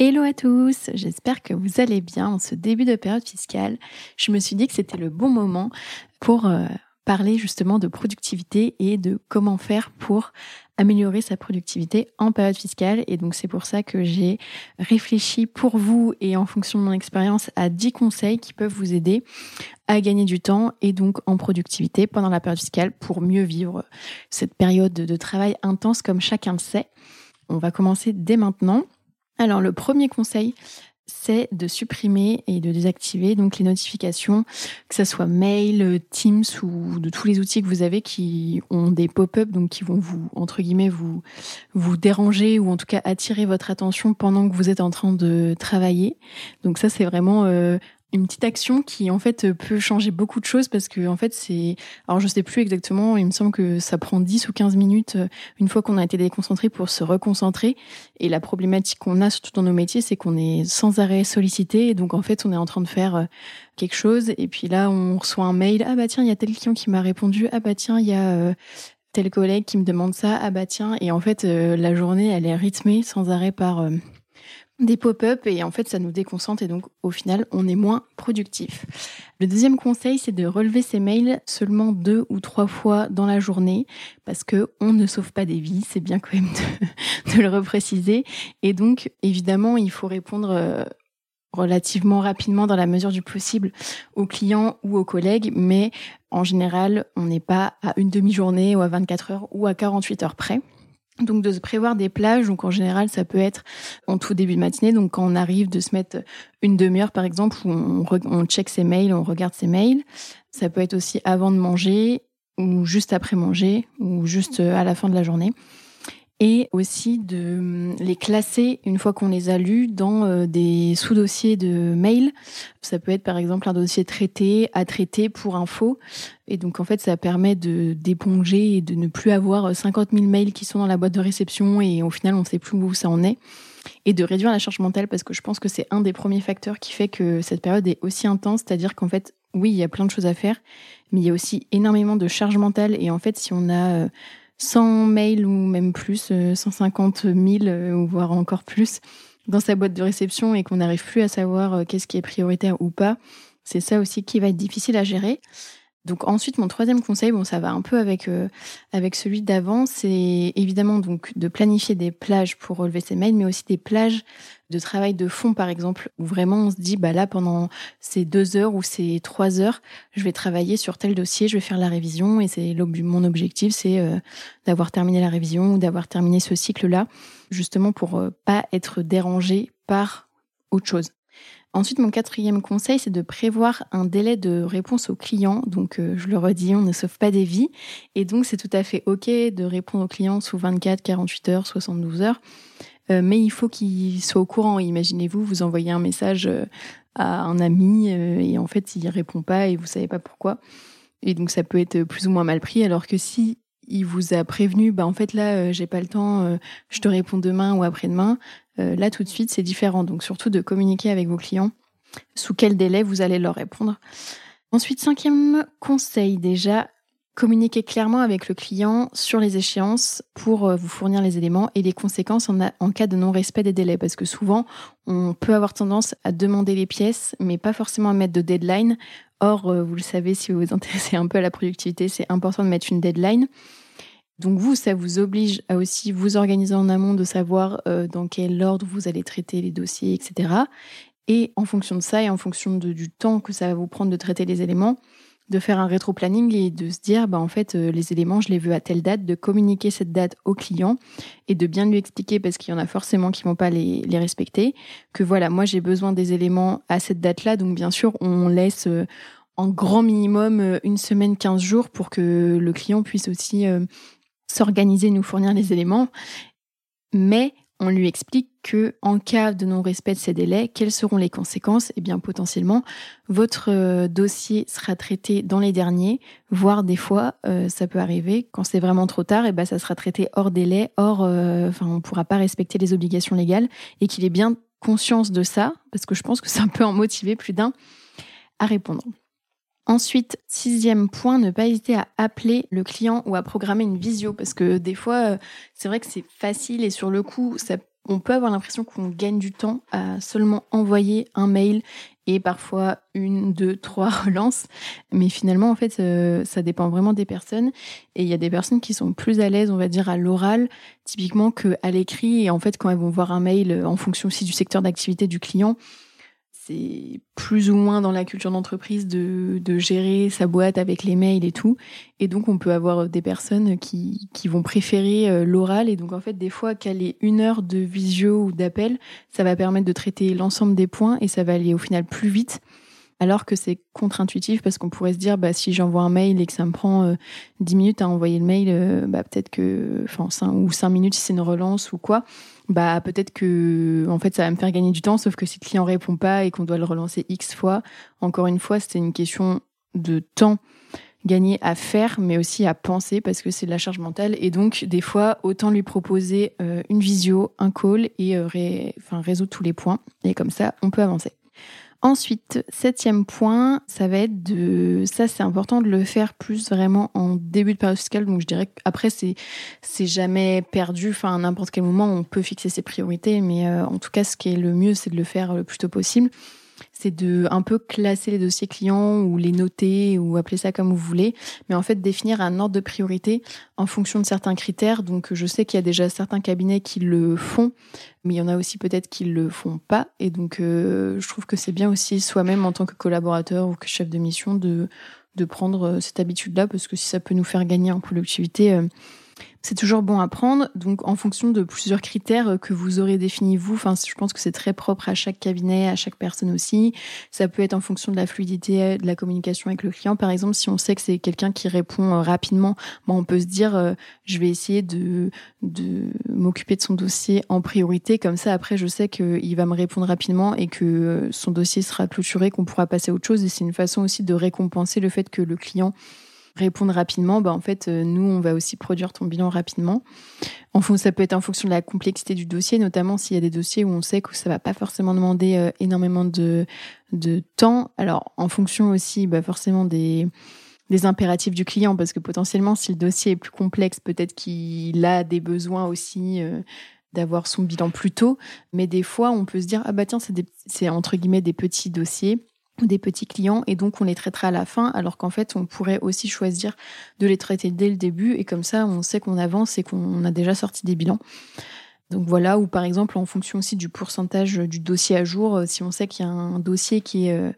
Hello à tous, j'espère que vous allez bien en ce début de période fiscale. Je me suis dit que c'était le bon moment pour euh, parler justement de productivité et de comment faire pour améliorer sa productivité en période fiscale. Et donc c'est pour ça que j'ai réfléchi pour vous et en fonction de mon expérience à 10 conseils qui peuvent vous aider à gagner du temps et donc en productivité pendant la période fiscale pour mieux vivre cette période de travail intense comme chacun le sait. On va commencer dès maintenant. Alors le premier conseil, c'est de supprimer et de désactiver donc les notifications, que ce soit mail, Teams ou de tous les outils que vous avez qui ont des pop-up, donc qui vont vous entre guillemets vous vous déranger ou en tout cas attirer votre attention pendant que vous êtes en train de travailler. Donc ça c'est vraiment euh, une petite action qui en fait peut changer beaucoup de choses parce que en fait c'est alors je sais plus exactement il me semble que ça prend 10 ou 15 minutes euh, une fois qu'on a été déconcentré pour se reconcentrer. Et la problématique qu'on a surtout dans nos métiers c'est qu'on est sans arrêt sollicité. Et donc en fait on est en train de faire euh, quelque chose. Et puis là on reçoit un mail. Ah bah tiens il y a tel client qui m'a répondu. Ah bah tiens il y a euh, tel collègue qui me demande ça. Ah bah tiens. Et en fait la journée elle est rythmée sans arrêt par des pop-up et en fait ça nous déconcentre et donc au final on est moins productif. Le deuxième conseil c'est de relever ses mails seulement deux ou trois fois dans la journée parce que on ne sauve pas des vies, c'est bien quand même de, de, le repréciser et donc évidemment il faut répondre euh, relativement rapidement dans la mesure du possible aux clients ou aux collègues mais en général on n'est pas à une demi-journée ou à 24 heures ou à 48 heures près. Donc de se prévoir des plages, donc en général ça peut être en tout début de matinée, donc quand on arrive de se mettre une demi-heure par exemple où on, on check ses mails, on regarde ses mails. Ça peut être aussi avant de manger ou juste après manger ou juste à la fin de la journée et aussi de hum, les classer une fois qu'on les a lus dans euh, des sous-dossiers de mail. Ça peut être par exemple un dossier traité, à traiter pour info. Et donc en fait, ça permet de d'éponger et de ne plus avoir 50 000 mails qui sont dans la boîte de réception et au final, on ne sait plus où ça en est. Et de réduire la charge mentale parce que je pense que c'est un des premiers facteurs qui fait que cette période est aussi intense. C'est-à-dire qu'en fait, oui, il y a plein de choses à faire, mais il y a aussi énormément de charge mentale. Et en fait, si on a euh, 100 mails ou même plus, 150 euh, 000 euh, ou voire encore plus dans sa boîte de réception et qu'on n'arrive plus à savoir euh, qu'est-ce qui est prioritaire ou pas, c'est ça aussi qui va être difficile à gérer. Donc ensuite, mon troisième conseil, bon, ça va un peu avec avec celui d'avant, c'est évidemment donc de planifier des plages pour relever ses mails, mais aussi des plages de travail de fond, par exemple, où vraiment on se dit, bah là, pendant ces deux heures ou ces trois heures, je vais travailler sur tel dossier, je vais faire la révision, et c'est mon objectif, c'est euh, d'avoir terminé la révision ou d'avoir terminé ce cycle-là, justement pour euh, pas être dérangé par autre chose. Ensuite, mon quatrième conseil, c'est de prévoir un délai de réponse aux clients. Donc, euh, je le redis, on ne sauve pas des vies. Et donc, c'est tout à fait OK de répondre aux clients sous 24, 48 heures, 72 heures. Euh, mais il faut qu'il soit au courant. Imaginez-vous, vous envoyez un message euh, à un ami et en fait il répond pas et vous savez pas pourquoi. Et donc ça peut être plus ou moins mal pris. Alors que si il vous a prévenu, bah en fait là j'ai pas le temps, je te réponds demain ou après-demain. là tout de suite c'est différent. Donc surtout de communiquer avec vos clients sous quel délai vous allez leur répondre. Ensuite cinquième conseil déjà communiquer clairement avec le client sur les échéances pour euh, vous fournir les éléments et les conséquences en, cas de non-respect des délais. Parce que souvent, on peut avoir tendance à demander les pièces, mais pas forcément à mettre de deadline. Or, euh, vous le savez, si vous vous intéressez un peu à la productivité, c'est important de mettre une deadline. Donc vous, ça vous oblige à aussi vous organiser en amont, de savoir euh, dans quel ordre vous allez traiter les dossiers, etc. Et en fonction de ça et en fonction du temps que ça va vous prendre de traiter les éléments, de faire un rétro-planning et de se dire, bah, en fait, euh, les éléments, je les veux à telle date, de communiquer cette date au client et de bien lui expliquer, parce qu'il y en a forcément qui vont pas les, les respecter, que voilà, moi, j'ai besoin des éléments à cette date-là. Donc, bien sûr, on laisse euh, en grand minimum euh, une semaine, 15 jours pour que le client puisse aussi s'organiser, nous fournir les éléments. Mais on lui explique en cas de non-respect de ces délais, quelles seront les conséquences? Eh bien, potentiellement, votre euh, dossier sera traité dans les derniers, voire des fois, euh, ça peut arriver quand c'est vraiment trop tard, et eh ben ça sera traité hors délai, hors, euh, enfin, on pourra pas respecter les obligations légales, et qu'il ait bien conscience de ça, parce que je pense que ça peut en motiver plus d'un à répondre. Ensuite, sixième point, ne pas hésiter à appeler le client ou à programmer une visio parce que des fois, euh, c'est vrai que c'est facile et sur le coup, ça, on peut avoir l'impression qu'on gagne du temps à seulement envoyer un mail et parfois une, deux, trois relances. Mais finalement, en fait, euh, ça dépend vraiment des personnes. Et il y a des personnes qui sont plus à l'aise, on va dire, à l'oral, typiquement qu'à l'écrit. Et en fait, quand elles vont voir un mail, euh, en fonction aussi du secteur d'activité du client, c'est plus ou moins dans la culture d'entreprise de, gérer sa boîte avec les mails et tout. Et donc, on peut avoir des personnes qui, vont préférer euh, l'oral. Et donc, en fait, des fois, caler une heure de visio ou d'appel, ça va permettre de traiter l'ensemble des points et ça va aller au final plus vite alors que c'est contre-intuitif parce qu'on pourrait se dire bah si j'envoie un mail et que ça me prend euh, dix 10 minutes à envoyer le mail euh, bah peut-être que enfin ou 5 minutes si c'est une relance ou quoi bah peut-être que en fait ça va me faire gagner du temps. Sauf que si le client répond pas et qu'on doit le relancer X fois encore une fois c'est une question de temps gagné à faire mais aussi à penser parce que c'est de la charge mentale. Et donc des fois autant lui proposer euh, une visio un call et enfin résoudre tous les points. Et comme ça on peut avancer Ensuite, septième point, ça va être de, ça c'est important de le faire plus vraiment en début de période fiscale. Donc je dirais qu'après c'est c'est jamais perdu. Enfin à n'importe quel moment on peut fixer ses priorités, mais euh, en tout cas ce qui est le mieux c'est de le faire le plus tôt possible c'est de un peu classer les dossiers clients ou les noter ou appeler ça comme vous voulez, mais en fait définir un ordre de priorité en fonction de certains critères. Donc je sais qu'il y a déjà certains cabinets qui le font, mais il y en a aussi peut-être qui le font pas. Et donc euh, je trouve que c'est bien aussi soi-même en tant que collaborateur ou que chef de mission de de prendre euh, cette habitude-là parce que si ça peut nous faire gagner en productivité, euh, c'est toujours bon à prendre. Donc, en fonction de plusieurs critères que vous aurez définis vous, enfin, je pense que c'est très propre à chaque cabinet, à chaque personne aussi. Ça peut être en fonction de la fluidité de la communication avec le client. Par exemple, si on sait que c'est quelqu'un qui répond euh, rapidement, bon, on peut se dire, euh, je vais essayer de, de m'occuper de son dossier en priorité. Comme ça, après, je sais qu'il va me répondre rapidement et que euh, son dossier sera clôturé, qu'on pourra passer à autre chose. Et c'est une façon aussi de récompenser le fait que le client répondre rapidement, bah en fait, euh, nous, on va aussi produire ton bilan rapidement. En fond, ça peut être en fonction de la complexité du dossier, notamment s'il y a des dossiers où on sait que ça va pas forcément demander euh, énormément de, de temps. Alors, en fonction aussi, bah, forcément des des impératifs du client, parce que potentiellement, si le dossier est plus complexe, peut-être qu'il a des besoins aussi euh, d'avoir son bilan plus tôt. Mais des fois, on peut se dire, ah bah tiens, c'est entre guillemets des petits dossiers des petits clients et donc on les traitera à la fin alors qu'en fait on pourrait aussi choisir de les traiter dès le début et comme ça on sait qu'on avance et qu'on a déjà sorti des bilans. Donc voilà, ou par exemple en fonction aussi du pourcentage du dossier à jour, euh, si on sait qu'il y a un dossier qui est, euh,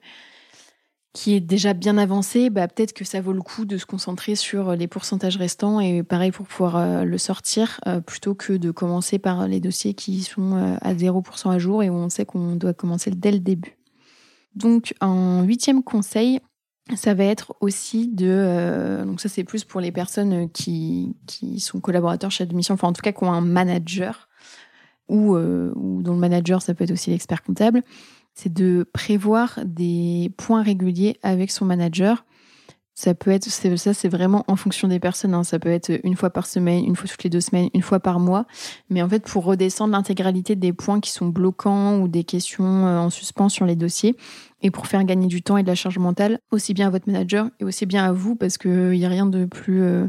qui est déjà bien avancé, bah peut-être que ça vaut le coup de se concentrer sur les pourcentages restants et pareil pour pouvoir euh, le sortir plutôt que de commencer par les dossiers qui sont à 0% à jour et on sait qu'on doit commencer dès le début. Donc, un huitième conseil, ça va être aussi de, euh, donc ça c'est plus pour les personnes qui, qui sont collaborateurs chez de mission, enfin en tout cas qui ont un manager, ou, euh, ou dont le manager ça peut être aussi l'expert comptable, c'est de prévoir des points réguliers avec son manager ça peut être, ça c'est vraiment en fonction des personnes. Hein. Ça peut être une fois par semaine, une fois toutes les deux semaines, une fois par mois. Mais en fait, pour redescendre l'intégralité des points qui sont bloquants ou des questions euh, en suspens sur les dossiers, et pour faire gagner du temps et de la charge mentale, aussi bien à votre manager et aussi bien à vous, parce qu'il n'y a rien de plus, euh,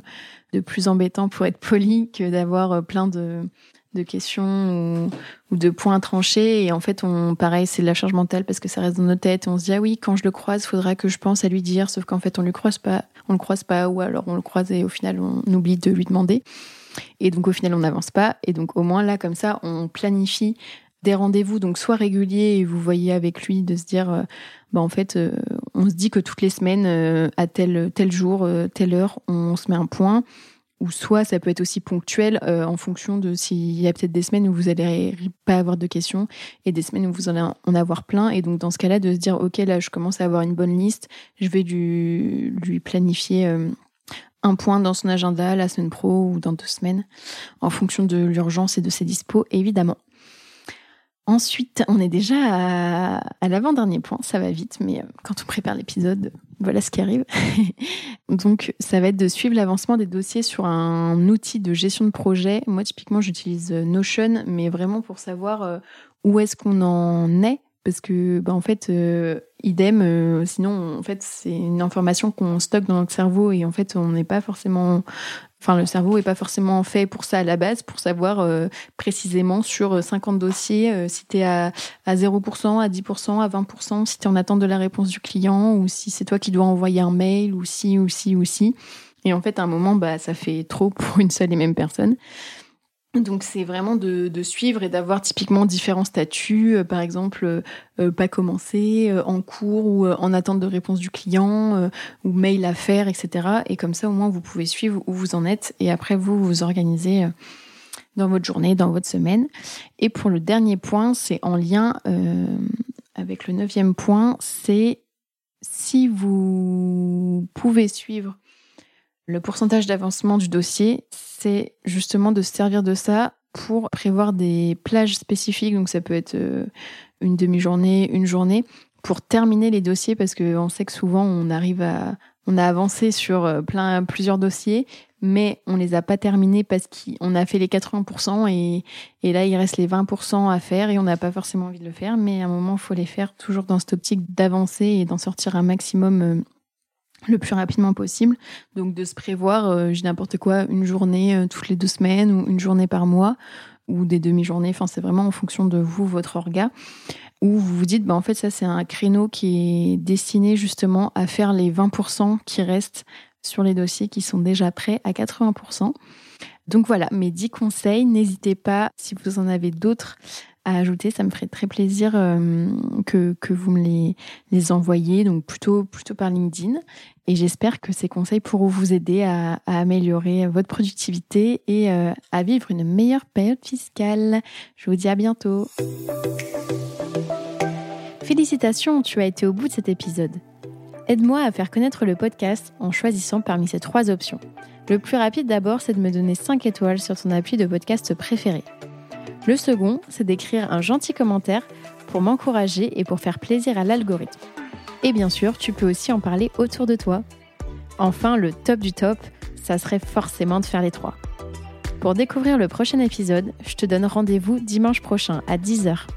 de plus embêtant pour être poli que d'avoir euh, plein de, de questions ou, de points tranchés. Et en fait, on, pareil, c'est de la charge mentale parce que ça reste dans nos têtes. On se dit, ah oui, quand je le croise, faudra que je pense à lui dire. Sauf qu'en fait, on le croise pas, on le croise pas, ou alors on le croise et au final, on oublie de lui demander. Et donc, au final, on n'avance pas. Et donc, au moins, là, comme ça, on planifie des rendez-vous, donc soit réguliers, et vous voyez avec lui de se dire, euh, bah en fait, euh, on se dit que toutes les semaines, euh, à tel, tel jour, telle heure, on se met un point ou soit ça peut être aussi ponctuel en fonction de s'il y a peut-être des semaines où vous n'allez pas avoir de questions et des semaines où vous allez en avoir plein. Et donc dans ce cas-là, de se dire, OK, là, je commence à avoir une bonne liste, je vais lui, planifier un point dans son agenda la semaine pro ou dans deux semaines, en fonction de l'urgence et de ses dispos, évidemment. Ensuite, on est déjà à, l'avant-dernier point, ça va vite, mais euh, quand on prépare l'épisode, voilà ce qui arrive. Donc, ça va être de suivre l'avancement des dossiers sur un outil de gestion de projet. Moi, typiquement, j'utilise euh, Notion, mais vraiment pour savoir euh, où est-ce qu'on en est parce que bah, en fait idem sinon en fait c'est une information qu'on stocke dans notre cerveau et en fait on n'est pas forcément Enfin, le cerveau n'est pas forcément fait pour ça à la base, pour savoir euh, précisément sur 50 euh, dossiers euh, si tu es à, à 0%, à 10%, à 20%, si tu es en attente de la réponse du client ou si c'est toi qui dois envoyer un mail ou si, ou si, ou si. Et en fait, à un moment, bah, ça fait trop pour une seule et même personne. Donc c'est vraiment de, suivre et d'avoir typiquement différents statuts, euh, par exemple euh, euh, pas commencé, en cours ou en attente de réponse du client ou mail à faire, etc. Et comme ça au moins vous pouvez suivre où vous en êtes et après vous vous organisez dans votre journée, dans votre semaine. Et pour le dernier point, c'est en lien avec le neuvième point, c'est si vous pouvez suivre le pourcentage d'avancement du dossier, c'est justement de se servir de ça pour prévoir des plages spécifiques. Donc ça peut être euh, une demi-journée, une journée, pour terminer les dossiers parce qu'on sait que souvent on arrive à, on a avancé sur euh, plein, plusieurs dossiers, mais on les a pas terminés parce qu'on a fait les 80% et, et là il reste les 20% à faire et on n'a pas forcément envie de le faire. Mais à un moment, il faut les faire toujours dans cette optique d'avancer et d'en sortir un maximum euh, le plus rapidement possible. Donc de se prévoir, euh, j'ai n'importe quoi, une journée euh, toutes les deux semaines ou une journée par mois ou des demi-journées. Enfin, c'est vraiment en fonction de vous, votre orga. Où vous vous dites, bah, en fait, ça, c'est un créneau qui est destiné justement à faire les 20% qui restent sur les dossiers qui sont déjà prêts à 80%. Donc voilà, mes 10 conseils. N'hésitez pas, si vous en avez d'autres, à ajouter. Ça me ferait très plaisir euh, que, que vous me les, les envoyiez, donc plutôt, plutôt par LinkedIn. Et j'espère que ces conseils pourront vous aider à, à améliorer votre productivité et euh, à vivre une meilleure période fiscale. Je vous dis à bientôt. Félicitations, tu as été au bout de cet épisode. Aide-moi à faire connaître le podcast en choisissant parmi ces trois options. Le plus rapide d'abord, c'est de me donner 5 étoiles sur ton appui de podcast préféré. Le second, c'est d'écrire un gentil commentaire pour m'encourager et pour faire plaisir à l'algorithme. Et bien sûr, tu peux aussi en parler autour de toi. Enfin, le top du top, ça serait forcément de faire les trois. Pour découvrir le prochain épisode, je te donne rendez-vous dimanche prochain à 10h.